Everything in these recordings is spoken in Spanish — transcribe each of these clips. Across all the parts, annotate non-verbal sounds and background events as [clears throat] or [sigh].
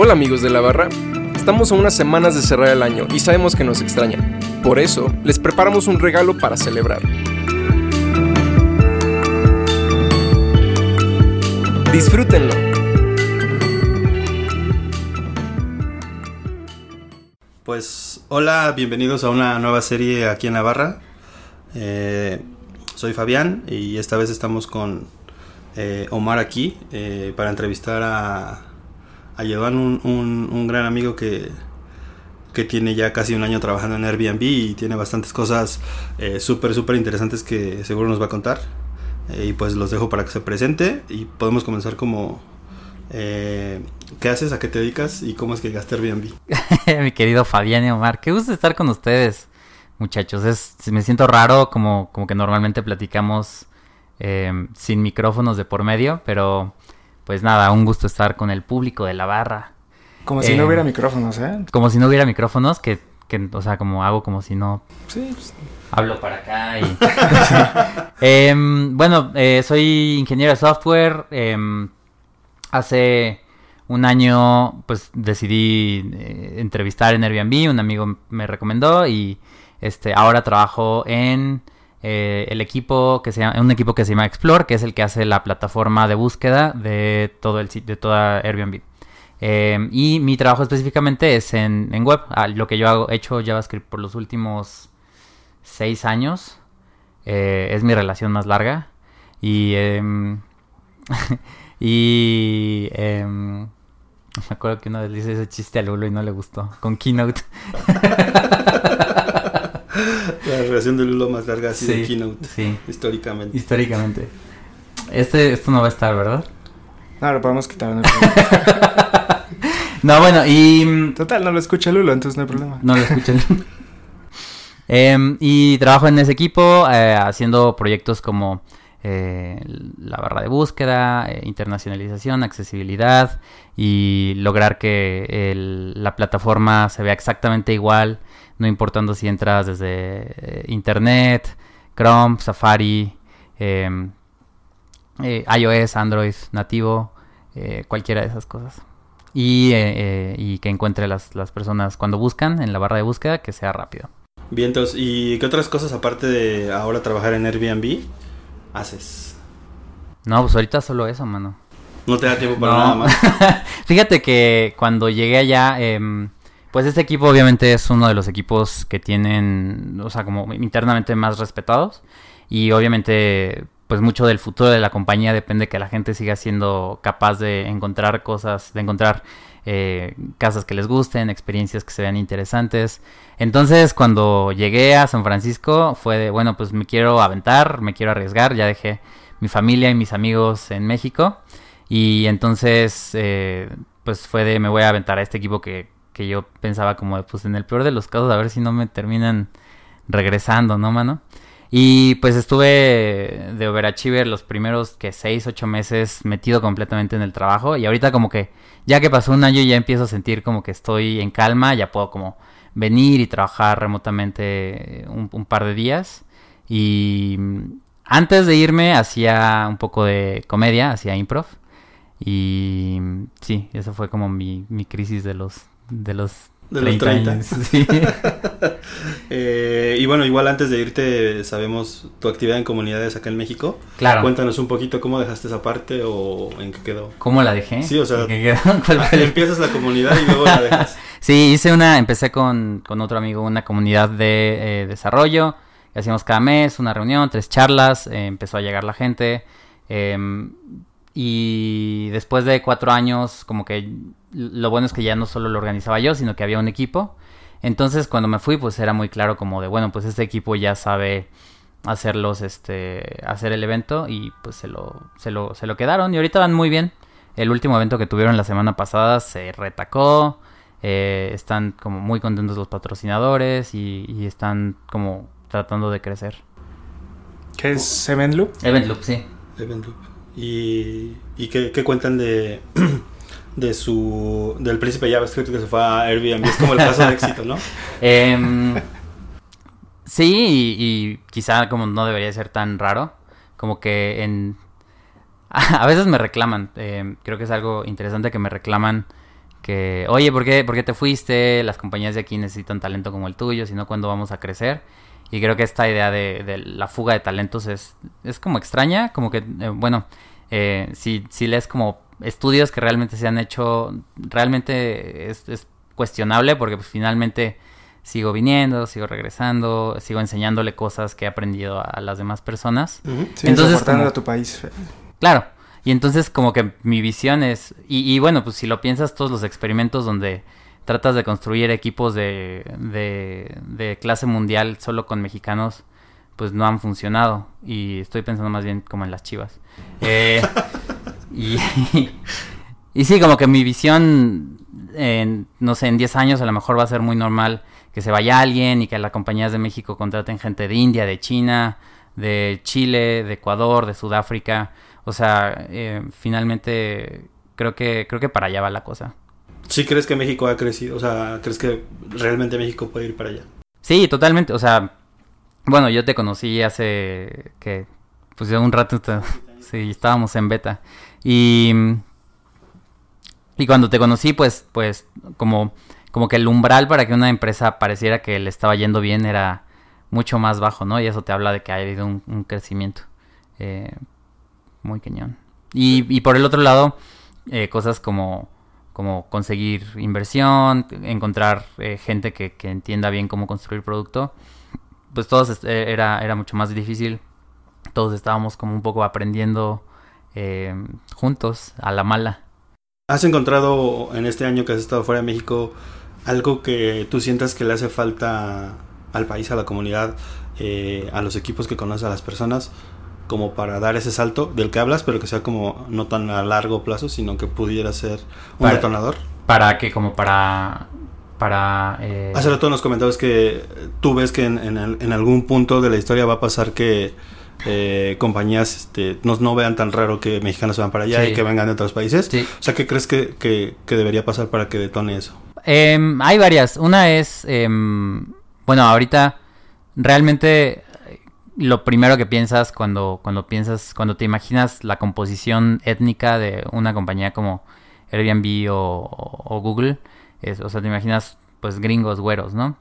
Hola amigos de la barra, estamos a unas semanas de cerrar el año y sabemos que nos extrañan. Por eso, les preparamos un regalo para celebrar. Disfrútenlo. Pues hola, bienvenidos a una nueva serie aquí en Navarra. Eh, soy Fabián y esta vez estamos con eh, Omar aquí eh, para entrevistar a, a Llevan, un, un, un gran amigo que, que tiene ya casi un año trabajando en Airbnb y tiene bastantes cosas eh, súper, súper interesantes que seguro nos va a contar. Eh, y pues los dejo para que se presente y podemos comenzar como... Eh, ¿Qué haces? ¿A qué te dedicas? ¿Y cómo es que llegaste a Airbnb? [laughs] Mi querido Fabián y Omar, qué gusto estar con ustedes, muchachos. Es, me siento raro, como, como que normalmente platicamos eh, sin micrófonos de por medio, pero pues nada, un gusto estar con el público de la barra. Como si Eh, no hubiera micrófonos, ¿eh? Como si no hubiera micrófonos, que, que o sea, como hago como si no Sí, pues, hablo para acá y... [laughs] Em, bueno, eh, soy ingeniero de software. em, hace un año, pues decidí eh, entrevistar en Airbnb. Un amigo me recomendó y este ahora trabajo en eh, el equipo que se llama, un equipo que se llama Explore, que es el que hace la plataforma de búsqueda de todo el de toda Airbnb. Eh, y mi trabajo específicamente es en, en web. Ah, lo que yo hago, he hecho JavaScript por los últimos seis años. Eh, es mi relación más larga. Y. em, [laughs] y. em, [laughs] me acuerdo que una vez hice ese chiste a Lulo y no le gustó. Con Keynote. [laughs] La relación de Lulo más larga ha sido Sí, Keynote, sí. históricamente. Históricamente. Este, esto no va a estar, ¿verdad? no, lo podemos quitar. No [laughs] bueno, y. mm, Total, no lo escucha Lulo, entonces no hay problema. No lo escuchen. [laughs] Em, y trabajo en ese equipo eh, haciendo proyectos como eh, la barra de búsqueda, eh, internacionalización, accesibilidad y lograr que el- la plataforma se vea exactamente igual, no importando si entras desde eh, Internet, Chrome, Safari, em, eh, iOS, Android, nativo, eh, cualquiera de esas cosas. Y, eh, eh, y que encuentre las, las personas cuando buscan en la barra de búsqueda que sea rápido. Bien, entonces, ¿y qué otras cosas aparte de ahora trabajar en Airbnb haces? No, pues ahorita solo eso, mano. No te da tiempo para No. nada más. [laughs] Fíjate que cuando llegué allá, em, pues este equipo obviamente es uno de los equipos que tienen, o sea, como internamente más respetados. Y obviamente, pues mucho del futuro de la compañía depende de que la gente siga siendo capaz de encontrar cosas, de encontrar eh, casas que les gusten, experiencias que se vean interesantes. Entonces, cuando llegué a San Francisco, fue de, bueno, pues me quiero aventar, me quiero arriesgar. Ya dejé mi familia y mis amigos en México. Y entonces, eh, pues fue de, me voy a aventar a este equipo que, que yo pensaba como, pues en el peor de los casos, a ver si no me terminan regresando, ¿no, mano? Y pues estuve de overachiever los primeros que seis, ocho meses metido completamente en el trabajo. Y ahorita como que, ya que pasó un año, ya empiezo a sentir como que estoy en calma, ya puedo como venir y trabajar remotamente un, par de días. Y antes de irme hacía un poco de comedia, hacía improv. Y sí, esa fue como mi, mi crisis de los de los De los 30. años. [laughs] Sí. Eh, y bueno, igual antes de irte, sabemos tu actividad en comunidades acá en México. Claro. Cuéntanos un poquito cómo dejaste esa parte o en qué quedó. ¿Cómo la dejé? Sí, o sea, ¿Qué quedó? [laughs] ¿Cuál fue el- [laughs] Empiezas la comunidad y luego la dejas. Sí, hice una, empecé con, con otro amigo una comunidad de eh, desarrollo. que Hacíamos cada mes una reunión, tres charlas, eh, empezó a llegar la gente. em, y después de cuatro años, como que lo bueno es que ya no solo lo organizaba yo, sino que había un equipo. Entonces cuando me fui, pues era muy claro como de, bueno, pues este equipo ya sabe hacerlos, este, hacer el evento y pues se lo, se lo, se lo quedaron y ahorita van muy bien. El último evento que tuvieron la semana pasada se retacó, eh, están como muy contentos los patrocinadores y, y están como tratando de crecer. ¿Qué es Seven Loop? Event Loop, sí. Event Loop. ¿Y, y qué, qué cuentan de, [clears throat] de su del príncipe JavaScript que se fue a Airbnb? Es como el caso de éxito, ¿no? [laughs] Em, sí, y, quizá como no debería ser tan raro, como que en... [laughs] A veces me reclaman, em, creo que es algo interesante que me reclaman que, oye, ¿por qué, ¿por qué te fuiste? Las compañías de aquí necesitan talento como el tuyo, si no, ¿cuándo vamos a crecer? Y creo que esta idea de, de la fuga de talentos es, es como extraña, como que, eh, bueno, eh, si, si lees como estudios que realmente se han hecho, realmente es, es cuestionable porque pues, finalmente sigo viniendo, sigo regresando, sigo enseñándole cosas que he aprendido a las demás personas. Sí, entonces, a tu país. Claro. Y entonces como que mi visión es, y, y, bueno, pues si lo piensas, todos los experimentos donde tratas de construir equipos de, de, de clase mundial solo con mexicanos, pues no han funcionado. Y estoy pensando más bien como en las chivas. Eh, [laughs] y, [laughs] y, sí, como que mi visión, en, no sé, en 10 años a lo mejor va a ser muy normal que se vaya alguien y que las compañías de México contraten gente de India, de China, de Chile, de Ecuador, de Sudáfrica. O sea, eh, finalmente creo que creo que para allá va la cosa. ¿Sí crees que México ha crecido? O sea, ¿crees que realmente México puede ir para allá? Sí, totalmente. O sea, bueno, yo te conocí hace que pues ya un rato, [laughs] sí, estábamos en beta y y cuando te conocí, pues pues como como que el umbral para que una empresa pareciera que le estaba yendo bien era mucho más bajo, ¿no? Y eso te habla de que ha habido un, crecimiento. Eh, muy cañón. Y, y por el otro lado, eh, cosas como, como conseguir inversión, encontrar eh, gente que, que, entienda bien cómo construir producto, pues todos eh, era, era mucho más difícil. Todos estábamos como un poco aprendiendo eh, juntos, a la mala. ¿Has encontrado en este año que has estado fuera de México algo que tú sientas que le hace falta al país, a la comunidad, eh, a los equipos que conoces, a las personas? como para dar ese salto del que hablas, pero que sea como no tan a largo plazo, sino que pudiera ser un para, detonador. ¿Para que Como para... para eh... Hace rato nos comentabas que tú ves que en, en, en, algún punto de la historia va a pasar que eh, compañías este, no, no, vean tan raro que mexicanos se van para allá sí. y que vengan de otros países. Sí. O sea, ¿qué crees que, que, que, debería pasar para que detone eso? Eh, hay varias. Una es, eh, bueno, ahorita realmente lo primero que piensas cuando, cuando piensas, cuando te imaginas la composición étnica de una compañía como Airbnb o, o Google, es, o sea, te imaginas pues gringos, güeros, ¿no?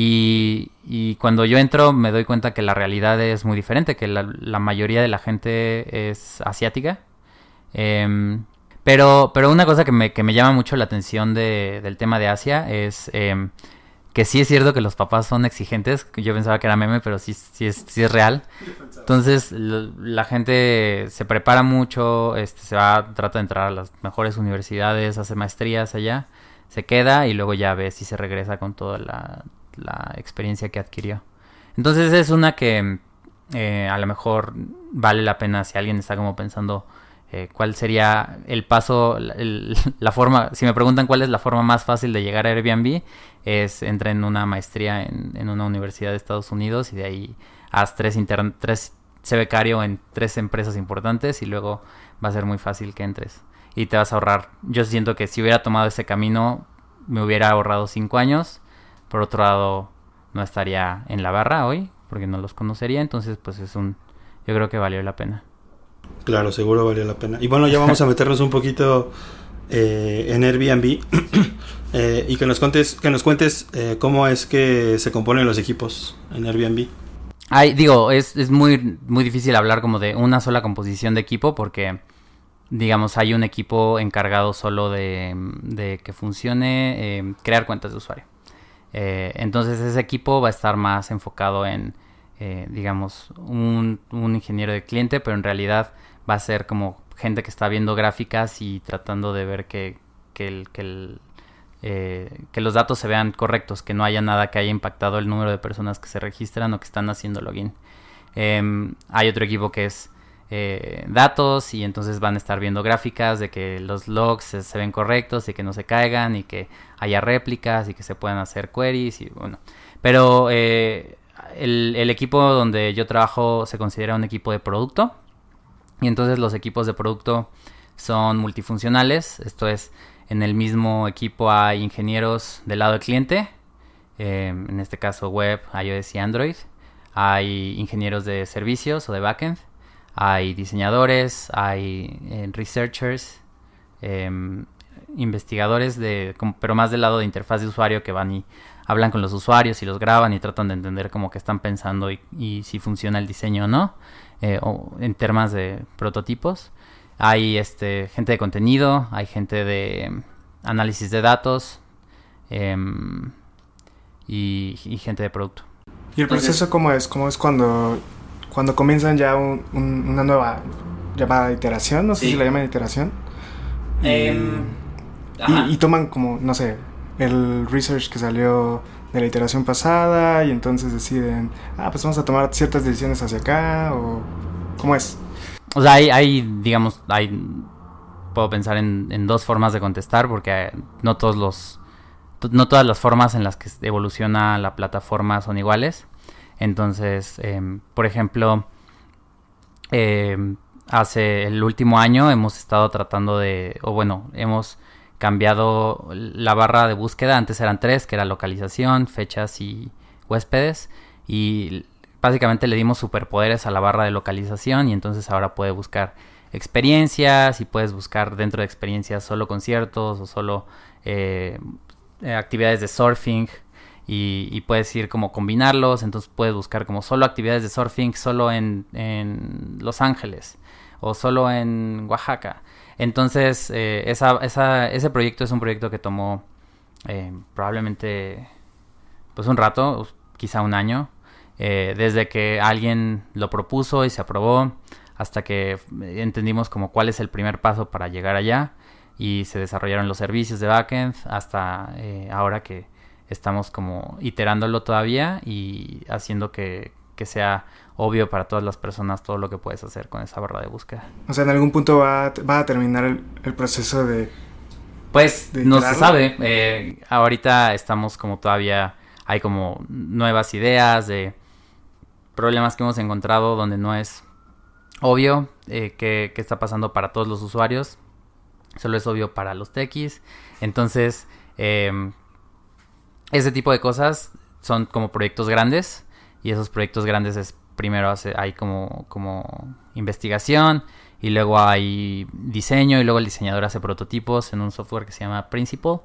Y, cuando yo entro me doy cuenta que la realidad es muy diferente, que la, mayoría de la gente es asiática. Eh, pero, pero una cosa que me, que me llama mucho la atención de, del tema de Asia es... Eh, que sí es cierto que los papás son exigentes. Yo pensaba que era meme, pero sí, sí, es, sí es real. Entonces, la gente se prepara mucho, este, se va, trata de entrar a las mejores universidades, hace maestrías allá, se queda y luego ya ve si se regresa con toda la, la experiencia que adquirió. Entonces, es una que eh, a lo mejor vale la pena si alguien está como pensando eh, cuál sería el paso, la [laughs] forma, si me preguntan cuál es la forma más fácil de llegar a Airbnb, es entra en una maestría en, una universidad de Estados Unidos y de ahí haz tres, intern tres sé becario en tres empresas importantes y luego va a ser muy fácil que entres y te vas a ahorrar. Yo siento que si hubiera tomado ese camino me hubiera ahorrado cinco años. Por otro lado, no estaría en la barra hoy porque no los conocería, entonces pues es un, yo creo que valió la pena. Claro, seguro valió la pena. Y bueno, ya vamos a meternos un poquito eh, en Airbnb [clears throat] eh, y que nos cuentes, que nos cuentes eh, cómo es que se componen los equipos en Airbnb. Ay, digo, es, es muy, muy difícil hablar como de una sola composición de equipo porque, digamos, hay un equipo encargado solo de, de que funcione crear cuentas de usuario. Eh, entonces ese equipo va a estar más enfocado en, eh, digamos, un, ingeniero de cliente, pero en realidad va a ser como gente que está viendo gráficas y tratando de ver que, que, el, que, el, eh, que los datos se vean correctos, que no haya nada que haya impactado el número de personas que se registran o que están haciendo login. Eh, hay otro equipo que es eh, datos y entonces van a estar viendo gráficas de que los logs se, ven correctos y que no se caigan y que haya réplicas y que se puedan hacer queries y bueno. Pero eh, el, el, equipo donde yo trabajo se considera un equipo de producto. Y entonces los equipos de producto son multifuncionales. Esto es, en el mismo equipo hay ingenieros del lado del cliente. Eh, en este caso web, iOS y Android. Hay ingenieros de servicios o de backend. Hay diseñadores, hay eh, researchers. Eh, investigadores, de, pero más del lado de interfaz de usuario que van y hablan con los usuarios y los graban y tratan de entender cómo que están pensando y, si funciona el diseño o no, eh, o en temas de prototipos. Hay este, gente de contenido, hay gente de análisis de datos em, y, gente de producto. ¿Y el proceso cómo es? ¿Cómo es cuando, cuando comienzan ya una nueva llamada iteración? No sé si la llaman iteración. Em, y, y, toman como, no sé, el research que salió de la iteración pasada y entonces deciden, ah, pues vamos a tomar ciertas decisiones hacia acá o cómo es. O sea, hay, hay digamos, hay, puedo pensar en, dos formas de contestar porque no todos los, no todas las formas en las que evoluciona la plataforma son iguales. Entonces, em, por ejemplo, em, hace el último año hemos estado tratando de, o bueno, hemos cambiado la barra de búsqueda. Antes eran tres, que era localización, fechas y huéspedes. Y básicamente le dimos superpoderes a la barra de localización y entonces ahora puede buscar experiencias y puedes buscar dentro de experiencias solo conciertos o solo eh, actividades de surfing y, puedes ir como combinarlos, entonces puedes buscar como solo actividades de surfing solo en, en Los Ángeles o solo en Oaxaca. Entonces, eh, esa, esa, ese proyecto es un proyecto que tomó eh, probablemente pues un rato, quizá un año, eh, desde que alguien lo propuso y se aprobó, hasta que entendimos como cuál es el primer paso para llegar allá y se desarrollaron los servicios de backend hasta ahora que estamos como iterándolo todavía y haciendo que, que sea obvio para todas las personas todo lo que puedes hacer con esa barra de búsqueda. O sea, en algún punto va, a terminar el, proceso de... Pues no se sabe. Eh, ahorita estamos como todavía, hay como nuevas ideas de problemas que hemos encontrado donde no es obvio eh, qué, está pasando para todos los usuarios. Solo es obvio para los techis. Entonces, em, ese tipo de cosas son como proyectos grandes. Y esos proyectos grandes es primero hace, hay como, como investigación y luego hay diseño y luego el diseñador hace prototipos en un software que se llama Principal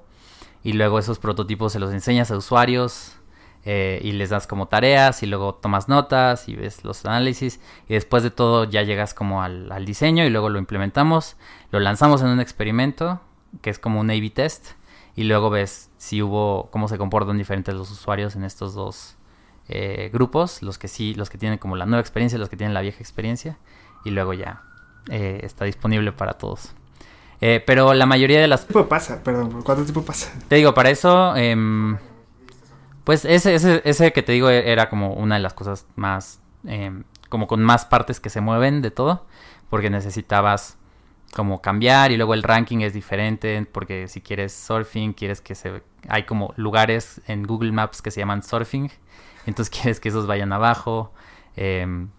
y luego esos prototipos se los enseñas a usuarios eh, y les das como tareas y luego tomas notas y ves los análisis y después de todo ya llegas como al, al diseño y luego lo implementamos, lo lanzamos en un experimento que es como un A-B test y luego ves si hubo, cómo se comportan diferentes los usuarios en estos dos eh, grupos, los que sí, los que tienen como la nueva experiencia, los que tienen la vieja experiencia, y luego ya eh, está disponible para todos. Eh, pero la mayoría de las... ¿Cuánto tiempo pasa? Perdón, ¿cuánto tiempo pasa? Te digo, para eso, em, pues ese, ese, ese que te digo era como una de las cosas más, em, como con más partes que se mueven de todo, porque necesitabas como cambiar y luego el ranking es diferente porque si quieres surfing quieres que se hay como lugares en Google Maps que se llaman surfing entonces [laughs] quieres que esos vayan abajo. Em,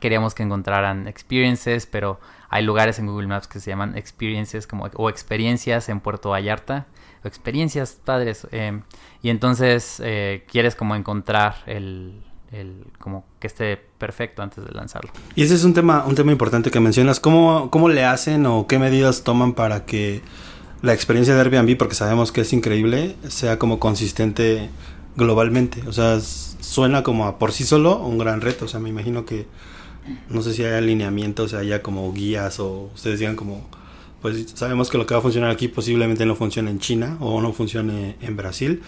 queríamos que encontraran experiences, pero hay lugares en Google Maps que se llaman experiences como, o experiencias en Puerto Vallarta. O experiencias padres. Em, y entonces eh, quieres como encontrar el, el, como que esté perfecto antes de lanzarlo. Y ese es un tema, un tema importante que mencionas. ¿Cómo, ¿Cómo le hacen o qué medidas toman para que la experiencia de Airbnb, porque sabemos que es increíble, sea como consistente globalmente? O sea, suena como a por sí solo un gran reto. O sea, me imagino que no sé si hay alineamientos, o sea, haya como guías o ustedes digan como, pues sabemos que lo que va a funcionar aquí posiblemente no funcione en China o no funcione en Brasil.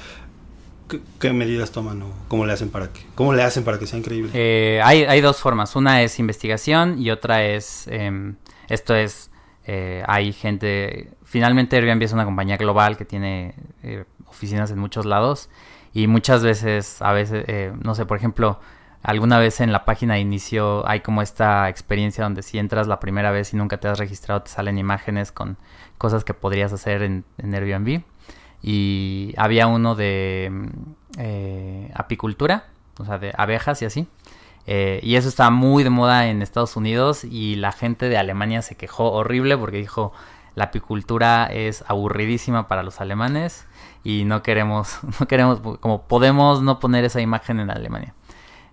¿Qué, medidas toman o cómo le hacen para que, cómo le hacen para que sea increíble? Eh, hay, hay, dos formas. Una es investigación y otra es, em, esto es, eh, hay gente, finalmente Airbnb es una compañía global que tiene eh, oficinas en muchos lados y muchas veces, a veces, eh, no sé, por ejemplo, alguna vez en la página de inicio hay como esta experiencia donde si entras la primera vez y nunca te has registrado, te salen imágenes con cosas que podrías hacer en, Airbnb. Y había uno de mm, eh, apicultura, o sea, de abejas y así. Eh, y eso estaba muy de moda en Estados Unidos y la gente de Alemania se quejó horrible porque dijo, la apicultura es aburridísima para los alemanes y no queremos, [laughs] no queremos, como podemos no poner esa imagen en Alemania.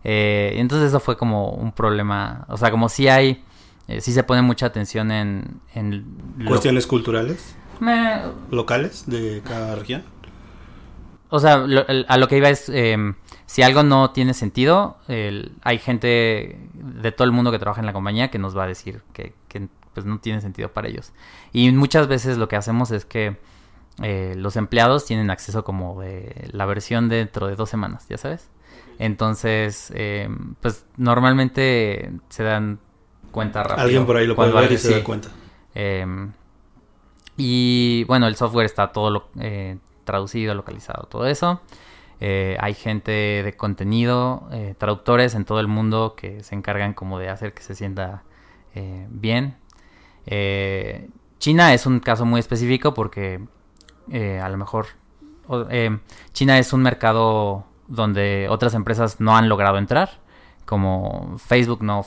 Eh, entonces eso fue como un problema, o sea, como si hay, eh, si se pone mucha atención en... ¿Cuestiones culturales? locales de cada región. O sea, a lo que iba es, em, si algo no tiene sentido, hay gente de todo el mundo que trabaja en la compañía que nos va a decir que, pues no tiene sentido para ellos. Y muchas veces lo que hacemos es que eh, los empleados tienen acceso como de la versión dentro de dos semanas, ya sabes. Entonces, em, pues normalmente se dan cuenta rápido. Alguien por ahí lo puede ver y se da cuenta. Em, y bueno, el software está todo eh, traducido, localizado, todo eso. Eh, hay gente de contenido, eh, traductores en todo el mundo que se encargan como de hacer que se sienta bien. China es un caso muy específico porque a lo mejor China es un mercado donde otras empresas no han logrado entrar, como Facebook no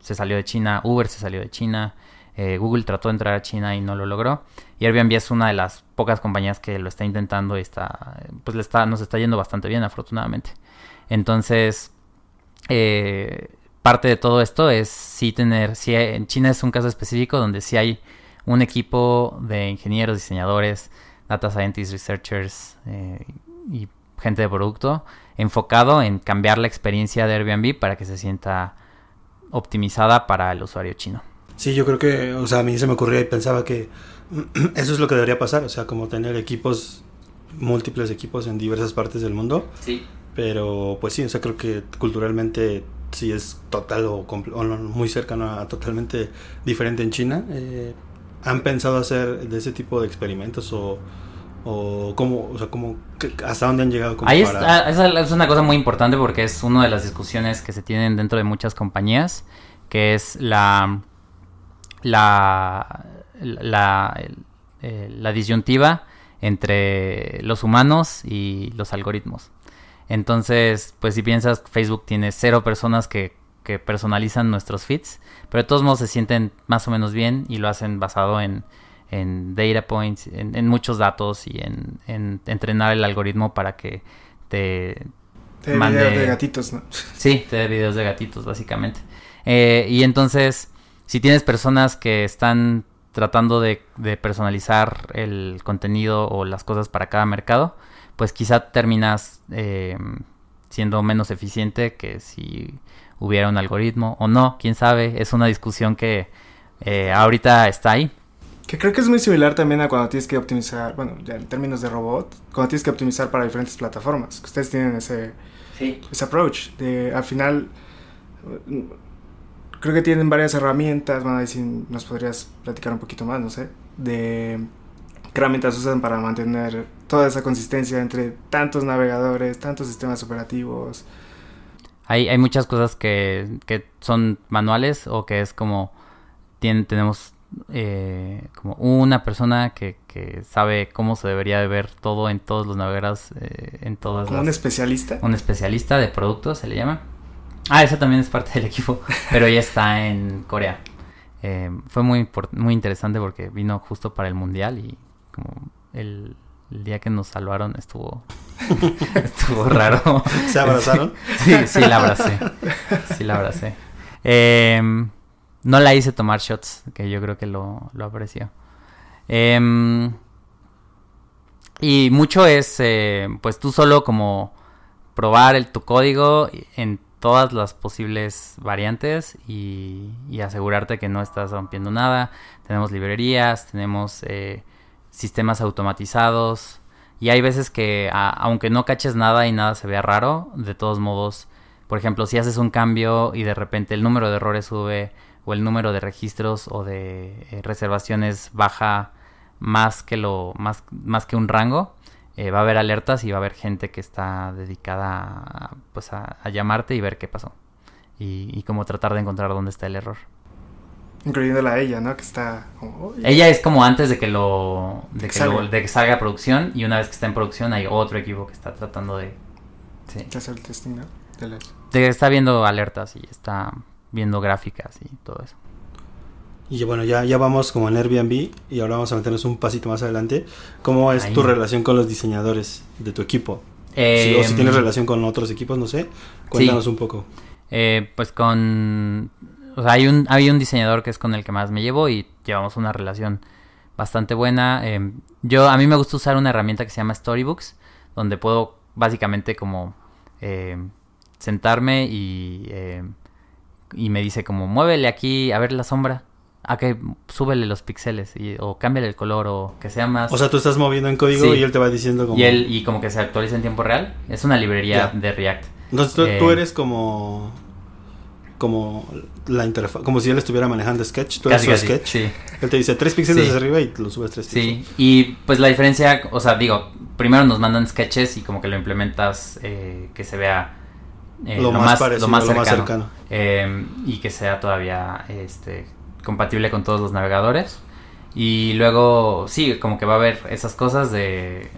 se salió de China, Uber se salió de China, eh, Google trató de entrar a China y no lo logró. Y Airbnb es una de las pocas compañías que lo está intentando y está, pues le está, nos está yendo bastante bien, afortunadamente. Entonces, eh, parte de todo esto es sí tener, si en China es un caso específico donde sí hay un equipo de ingenieros, diseñadores, data scientists, researchers eh, y gente de producto enfocado en cambiar la experiencia de Airbnb para que se sienta optimizada para el usuario chino. Sí, yo creo que, o sea, a mí se me ocurría y pensaba que [clears throat] eso es lo que debería pasar, o sea, como tener equipos, múltiples equipos en diversas partes del mundo. Sí. Pero pues sí, o sea, creo que culturalmente sí es total o, muy cercano a totalmente diferente en China. Eh, ¿Han pensado hacer de ese tipo de experimentos o, o cómo, o sea, cómo, hasta dónde han llegado? Ahí esa es una cosa muy importante porque es una de las discusiones que se tienen dentro de muchas compañías, que es la la, la, la disyuntiva entre los humanos y los algoritmos. Entonces, pues si piensas, Facebook tiene cero personas que, que, personalizan nuestros feeds, pero de todos modos se sienten más o menos bien y lo hacen basado en, en data points, en, muchos datos y en, en, entrenar el algoritmo para que te, te mande... videos de gatitos, ¿no? Sí, te dé videos de gatitos, básicamente. Eh, y entonces si tienes personas que están tratando de, personalizar el contenido o las cosas para cada mercado, pues quizá terminas eh, siendo menos eficiente que si hubiera un algoritmo o no, quién sabe, es una discusión que eh, ahorita está ahí. Que creo que es muy similar también a cuando tienes que optimizar, bueno, ya en términos de robot, cuando tienes que optimizar para diferentes plataformas, que ustedes tienen ese, ese approach, de al final creo que tienen varias herramientas, van a decir, nos podrías platicar un poquito más, no sé, de qué herramientas usan para mantener toda esa consistencia entre tantos navegadores, tantos sistemas operativos. Hay, hay muchas cosas que, que son manuales o que es como tienen, tenemos eh, como una persona que, que, sabe cómo se debería de ver todo en todos los navegadores, eh, en todas ¿Como un especialista? Un especialista de productos se le llama. Ah, esa también es parte del equipo, [laughs] pero ella está en Corea. Eh, fue muy, muy interesante porque vino justo para el mundial y como el, día que nos salvaron estuvo [laughs] estuvo raro. ¿Se abrazaron? [laughs] Sí, sí, la abracé. Sí, la abracé. Em, no la hice tomar shots, que yo creo que lo, lo apreció. Em, y mucho es, eh, pues tú solo como probar el, tu código en todas las posibles variantes y, asegurarte que no estás rompiendo nada. Tenemos librerías, tenemos eh, sistemas automatizados y hay veces que aunque no caches nada y nada se vea raro, de todos modos, por ejemplo, si haces un cambio y de repente el número de errores sube o el número de registros o de eh, reservaciones baja más que lo más, más que un rango, eh, va a haber alertas y va a haber gente que está dedicada a, pues a, llamarte y ver qué pasó. Y, y, como tratar de encontrar dónde está el error. Incluyéndola a ella, ¿no? Que está como... Ella es como antes de que lo... De que, salga. de que salga a producción y una vez que está en producción hay otro equipo que está tratando de... Sí. Hacer el testing, ¿no? De, de está viendo alertas y está viendo gráficas y todo eso. Y bueno, ya, ya vamos como en Airbnb y ahora vamos a meternos un pasito más adelante. ¿Cómo es tu relación con los diseñadores de tu equipo? si, o si tienes em, relación con otros equipos, no sé, cuéntanos un poco. Eh, pues con... O sea, hay un, hay un diseñador que es con el que más me llevo y llevamos una relación bastante buena. Em, yo, a mí me gusta usar una herramienta que se llama Storybooks, donde puedo básicamente como em, sentarme y, em, y me dice como, muévele aquí a ver la sombra. A que súbele los píxeles o cámbiale el color o que sea más... O sea, tú estás moviendo en código y él te va diciendo como... Y, él, y como que se actualiza en tiempo real. Es una librería de React. Entonces tú, tú eres como como la interfaz, como si él estuviera manejando Sketch, tú eres Sketch. Sí. Él te dice tres píxeles hacia arriba y lo subes tres píxeles. Sí, y pues la diferencia, o sea, digo, primero nos mandan sketches y como que lo implementas eh, que se vea eh, lo, más, parecido, lo, más cercano, eh, y que sea todavía este, compatible con todos los navegadores. Y luego, sí, como que va a haber esas cosas de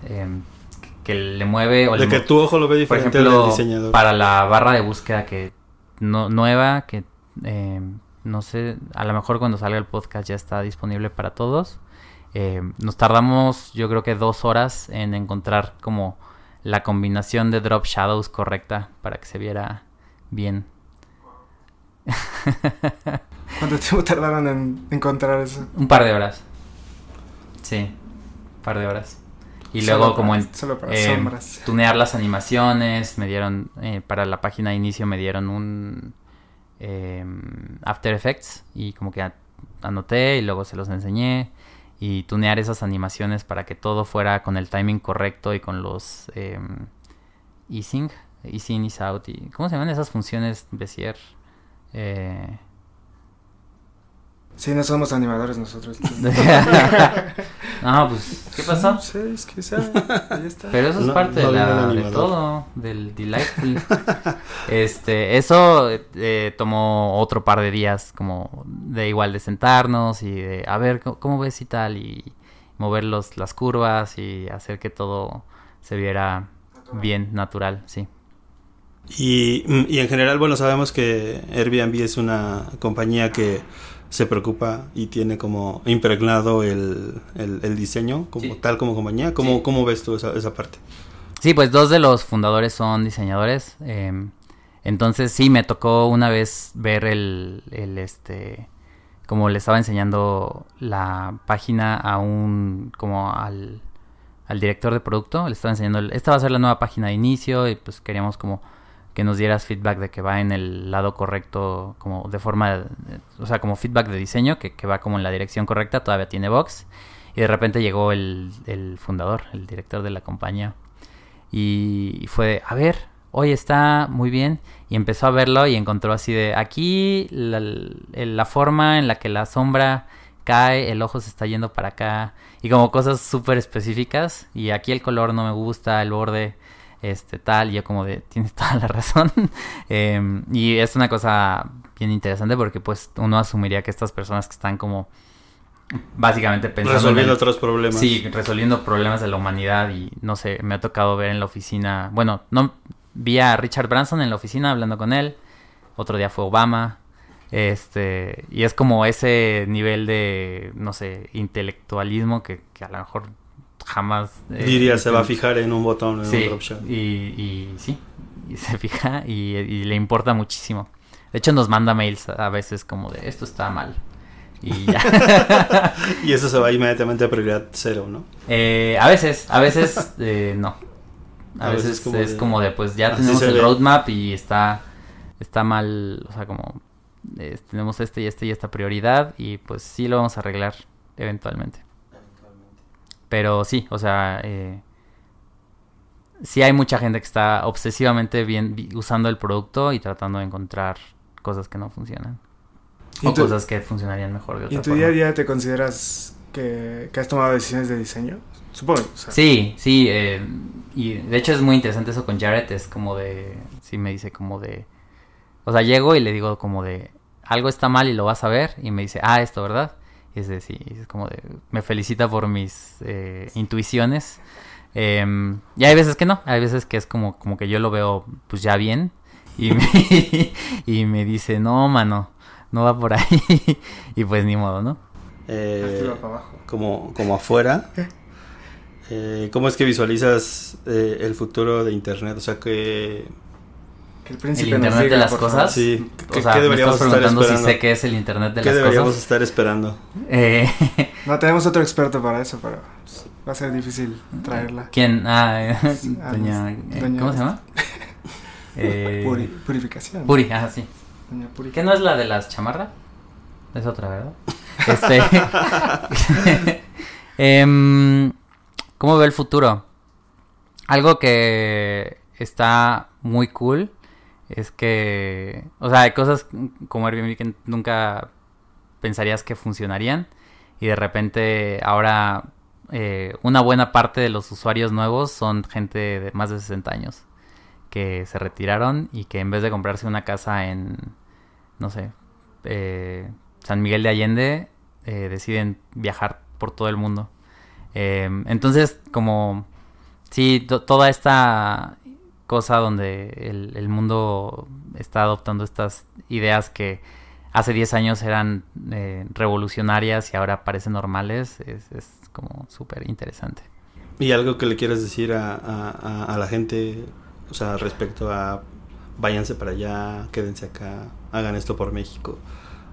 que le mueve o de que tu ojo lo ve diferente por ejemplo, diseñador. Para la barra de búsqueda que no, nueva que eh, no sé, a lo mejor cuando salga el podcast ya está disponible para todos. Eh, nos tardamos yo creo que dos horas en encontrar como la combinación de drop shadows correcta para que se viera bien. [laughs] ¿Cuánto tiempo tardaron en encontrar eso? Un par de horas. Sí, un par de horas. Y luego como en eh, tunear las animaciones, me dieron, eh, para la página de inicio me dieron un eh, After Effects y como que anoté y luego se los enseñé y tunear esas animaciones para que todo fuera con el timing correcto y con los eh, easing, ease in, ease out y ¿cómo se llaman esas funciones Bezier? Eh, Sí, no somos animadores nosotros. [laughs] [laughs] no, pues, ¿qué pasó? Sí, es que sea, ahí está. Pero eso es parte de, la, de todo, del Delightful. este, eso eh, tomó otro par de días, como de igual de sentarnos y de, a ver, ¿cómo, ves y tal? Y mover los, las curvas y hacer que todo se viera bien, natural, sí. Y, y en general, bueno, sabemos que Airbnb es una compañía que se preocupa y tiene como impregnado el, el, diseño como tal como compañía. ¿Cómo, ¿Cómo, ves tú esa, esa, parte? Sí, pues dos de los fundadores son diseñadores. Em, entonces sí, me tocó una vez ver el, el, este, como le estaba enseñando la página a un, como al, al director de producto, le estaba enseñando, esta va a ser la nueva página de inicio y pues queríamos como que nos dieras feedback de que va en el lado correcto, como de forma, o sea, como feedback de diseño, que, va como en la dirección correcta, todavía tiene box. Y de repente llegó el, el fundador, el director de la compañía. Y fue, a ver, hoy está muy bien. Y empezó a verlo y encontró así de, aquí la, la forma en la que la sombra cae, el ojo se está yendo para acá. Y como cosas súper específicas. Y aquí el color no me gusta, el borde este tal, y yo como de, [laughs] tienes toda la razón. [laughs] Em, y es una cosa bien interesante porque pues uno asumiría que estas personas que están como básicamente pensando resolviendo otros problemas. Sí, resolviendo problemas de la humanidad y no sé, me ha tocado ver en la oficina, bueno, no vi a Richard Branson en la oficina hablando con él, otro día fue Obama, este, y es como ese nivel de, no sé, intelectualismo que, que a lo mejor jamás... Eh, Diría, se va a fijar en un botón en un drop Y, y sí, y se [laughs] fija y, le importa muchísimo. De hecho, nos manda mails a veces como de esto está mal. Y ya. [laughs] [laughs] y eso se va inmediatamente a prioridad cero, ¿no? Eh, a veces, a veces eh, no. A, veces, es como de, pues ya tenemos el roadmap y está, está mal, o sea, como tenemos este y este y esta prioridad y pues sí lo vamos a arreglar eventualmente. Pero sí, o sea, eh, sí hay mucha gente que está obsesivamente bien usando el producto y tratando de encontrar cosas que no funcionan. O cosas que funcionarían mejor de otra ¿Y en tu día a día te consideras que, has tomado decisiones de diseño? Supongo. Sí, sí. Eh, y de hecho es muy interesante eso con Jared. Es como de... Sí me dice como de... O sea, llego y le digo como de... Algo está mal y lo vas a ver. Y me dice, ah, esto, ¿verdad? Y es de, es como de, me felicita por mis eh, intuiciones. Em, y hay veces que no, hay veces que es como, como que yo lo veo pues ya bien y me, [laughs] y me dice, no, mano, no va por ahí. [laughs] y pues ni modo, ¿no? Eh, como, como afuera. [laughs] Eh, ¿Cómo es que visualizas eh, el futuro de Internet? O sea, que Que el príncipe ¿El nos internet diga, de las cosas? Sí, O ¿qué, sea, qué me deberíamos estás estar preguntando si esperando? sé qué es el internet de ¿Qué las deberíamos cosas. estar esperando? Eh, [laughs] No tenemos otro experto para eso, pero va a ser difícil traerla. ¿Quién? Ah, [laughs] eh, doña, eh, doña- ¿Cómo se llama? [laughs] Eh, Puri- purificación. Puri, ah, sí. Doña Puri. ¿Qué no es la de las chamarras? Es otra, ¿verdad? Este. Em, ¿Cómo ve el futuro? Algo que está muy cool es que. O sea, hay cosas como Airbnb que nunca pensarías que funcionarían. Y de repente ahora eh, una buena parte de los usuarios nuevos son gente de más de 60 años que se retiraron y que en vez de comprarse una casa en, no sé, eh, San Miguel de Allende, eh, deciden viajar por todo el mundo. Eh, entonces, como, sí, to- toda esta cosa donde el, el mundo está adoptando estas ideas que hace 10 años eran eh, revolucionarias y ahora parecen normales, es, es como súper interesante. ¿Y algo que le quieras decir a, a- la gente, o sea, respecto a váyanse para allá, quédense acá, hagan esto por México?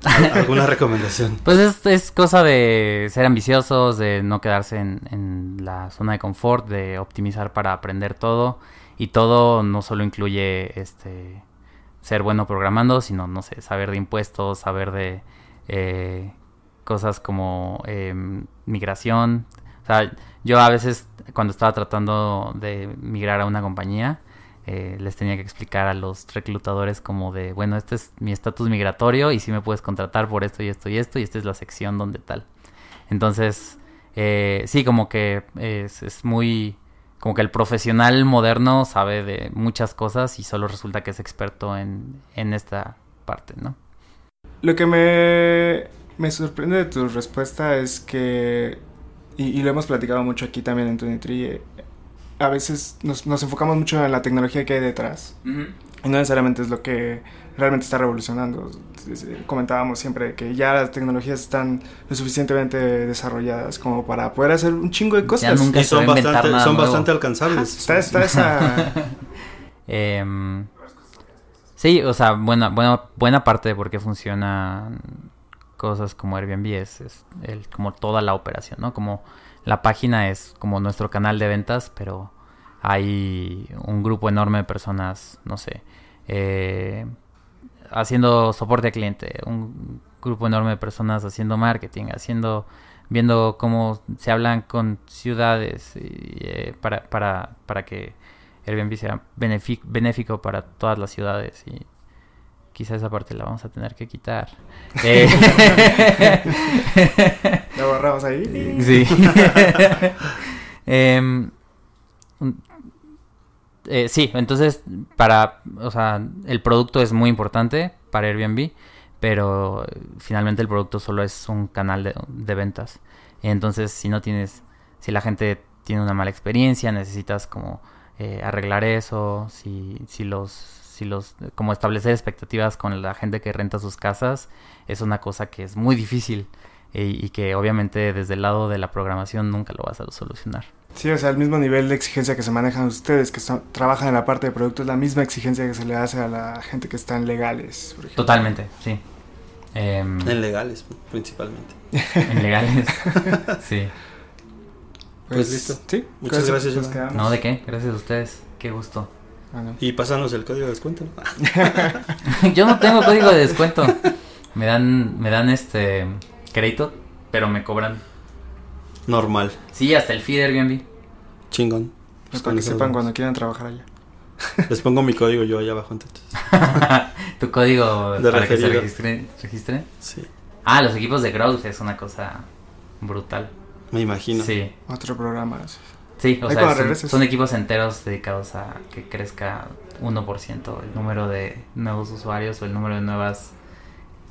¿Al- ¿Alguna [laughs] recomendación? Pues es, es cosa de ser ambiciosos, de no quedarse en, en la zona de confort, de optimizar para aprender todo. Y todo no solo incluye este ser bueno programando, sino, no sé, saber de impuestos, saber de eh, cosas como em, migración. O sea, yo a veces cuando estaba tratando de migrar a una compañía, eh, les tenía que explicar a los reclutadores como de, bueno, este es mi estatus migratorio y si me puedes contratar por esto y esto y esto y esta es la sección donde tal. Entonces, eh, sí, como que es, es muy, como que el profesional moderno sabe de muchas cosas y solo resulta que es experto en, en esta parte, ¿no? Lo que me, me sorprende de tu respuesta es que, y, y lo hemos platicado mucho aquí también en Tunitri, eh, a veces nos, nos enfocamos mucho en la tecnología que hay detrás. Y no necesariamente es lo que realmente está revolucionando. Es- Comentábamos siempre que ya las tecnologías están lo suficientemente desarrolladas como para poder hacer un chingo de cosas. nunca Y son bastante alcanzables. Está, está esa... [laughs] Em, sí, o sea, buena, buena, buena parte de por qué funcionan cosas como Airbnb es, es el, como toda la operación, ¿no? Como la página es como nuestro canal de ventas, pero hay un grupo enorme de personas, no sé, eh, haciendo soporte al cliente, un grupo enorme de personas haciendo marketing, haciendo, viendo cómo se hablan con ciudades y, eh, para, para, para que Airbnb sea benéfico para todas las ciudades y quizá esa parte la vamos a tener que quitar. [laughs] Eh, Lo borramos ahí. sí. [laughs] [laughs] Un- eh, sí, entonces para, o sea, el producto es muy importante para Airbnb, pero eh, finalmente el producto solo es un canal de, ventas. Entonces, si no tienes, si la gente tiene una mala experiencia, necesitas como eh, arreglar eso, si, si los, si los, como establecer expectativas con la gente que renta sus casas, es una cosa que es muy difícil y, y que obviamente desde el lado de la programación nunca lo vas a solucionar. Sí, o sea, el mismo nivel de exigencia que se manejan ustedes, que son- trabajan en la parte de producto, es la misma exigencia que se le hace a la gente que está en legales, por ejemplo. Totalmente, sí. Em, En legales, principalmente. en legales. [laughs] sí. Pues listo. Sí. Muchas gracias, quedamos. No, ¿de qué? Gracias a ustedes. Qué gusto. Bueno. Y pásanos el código de descuento. ¿no? [laughs] Yo no tengo código de descuento. Me dan, me dan este crédito, pero me cobran. Normal. Sí, hasta el fee de Airbnb. Chingón. Pues Pues para que sepan vamos. cuando quieran trabajar allá. [laughs] Les pongo mi código yo allá abajo entonces. [laughs] tu código De para que se referido. registre, registre. Sí. Ah, los equipos de Growth es una cosa brutal. Me imagino. Sí. Otro programa. Sí, o Ahí sea, son equipos enteros dedicados a que crezca 1% el número de nuevos usuarios o el número de nuevas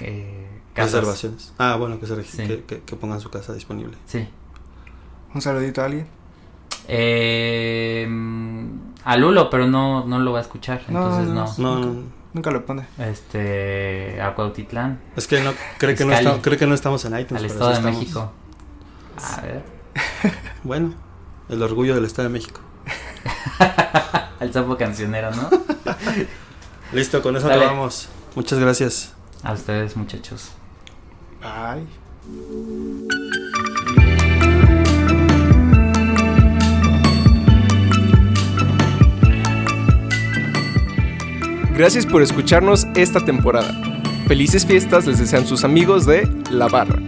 eh, casas. Reservaciones. Ah, bueno, que, se Sí. que, que- que pongan su casa disponible. Sí. Un saludito a alguien. Eh, a Lulo, pero no, no lo va a escuchar, No, entonces no, no. No, no, Nunca lo pone. Este, a Cuautitlán, es que no, cree que no, está- cree que no estamos en iTunes. al pero Estado de estamos. México. A ver, [laughs] Bueno, el orgullo del Estado de México. [laughs] al sapo cancionero, ¿no? [laughs] Listo, con eso acabamos. Muchas gracias. A ustedes, muchachos. Bye. Gracias por escucharnos esta temporada. Felices fiestas les desean sus amigos de La Barra.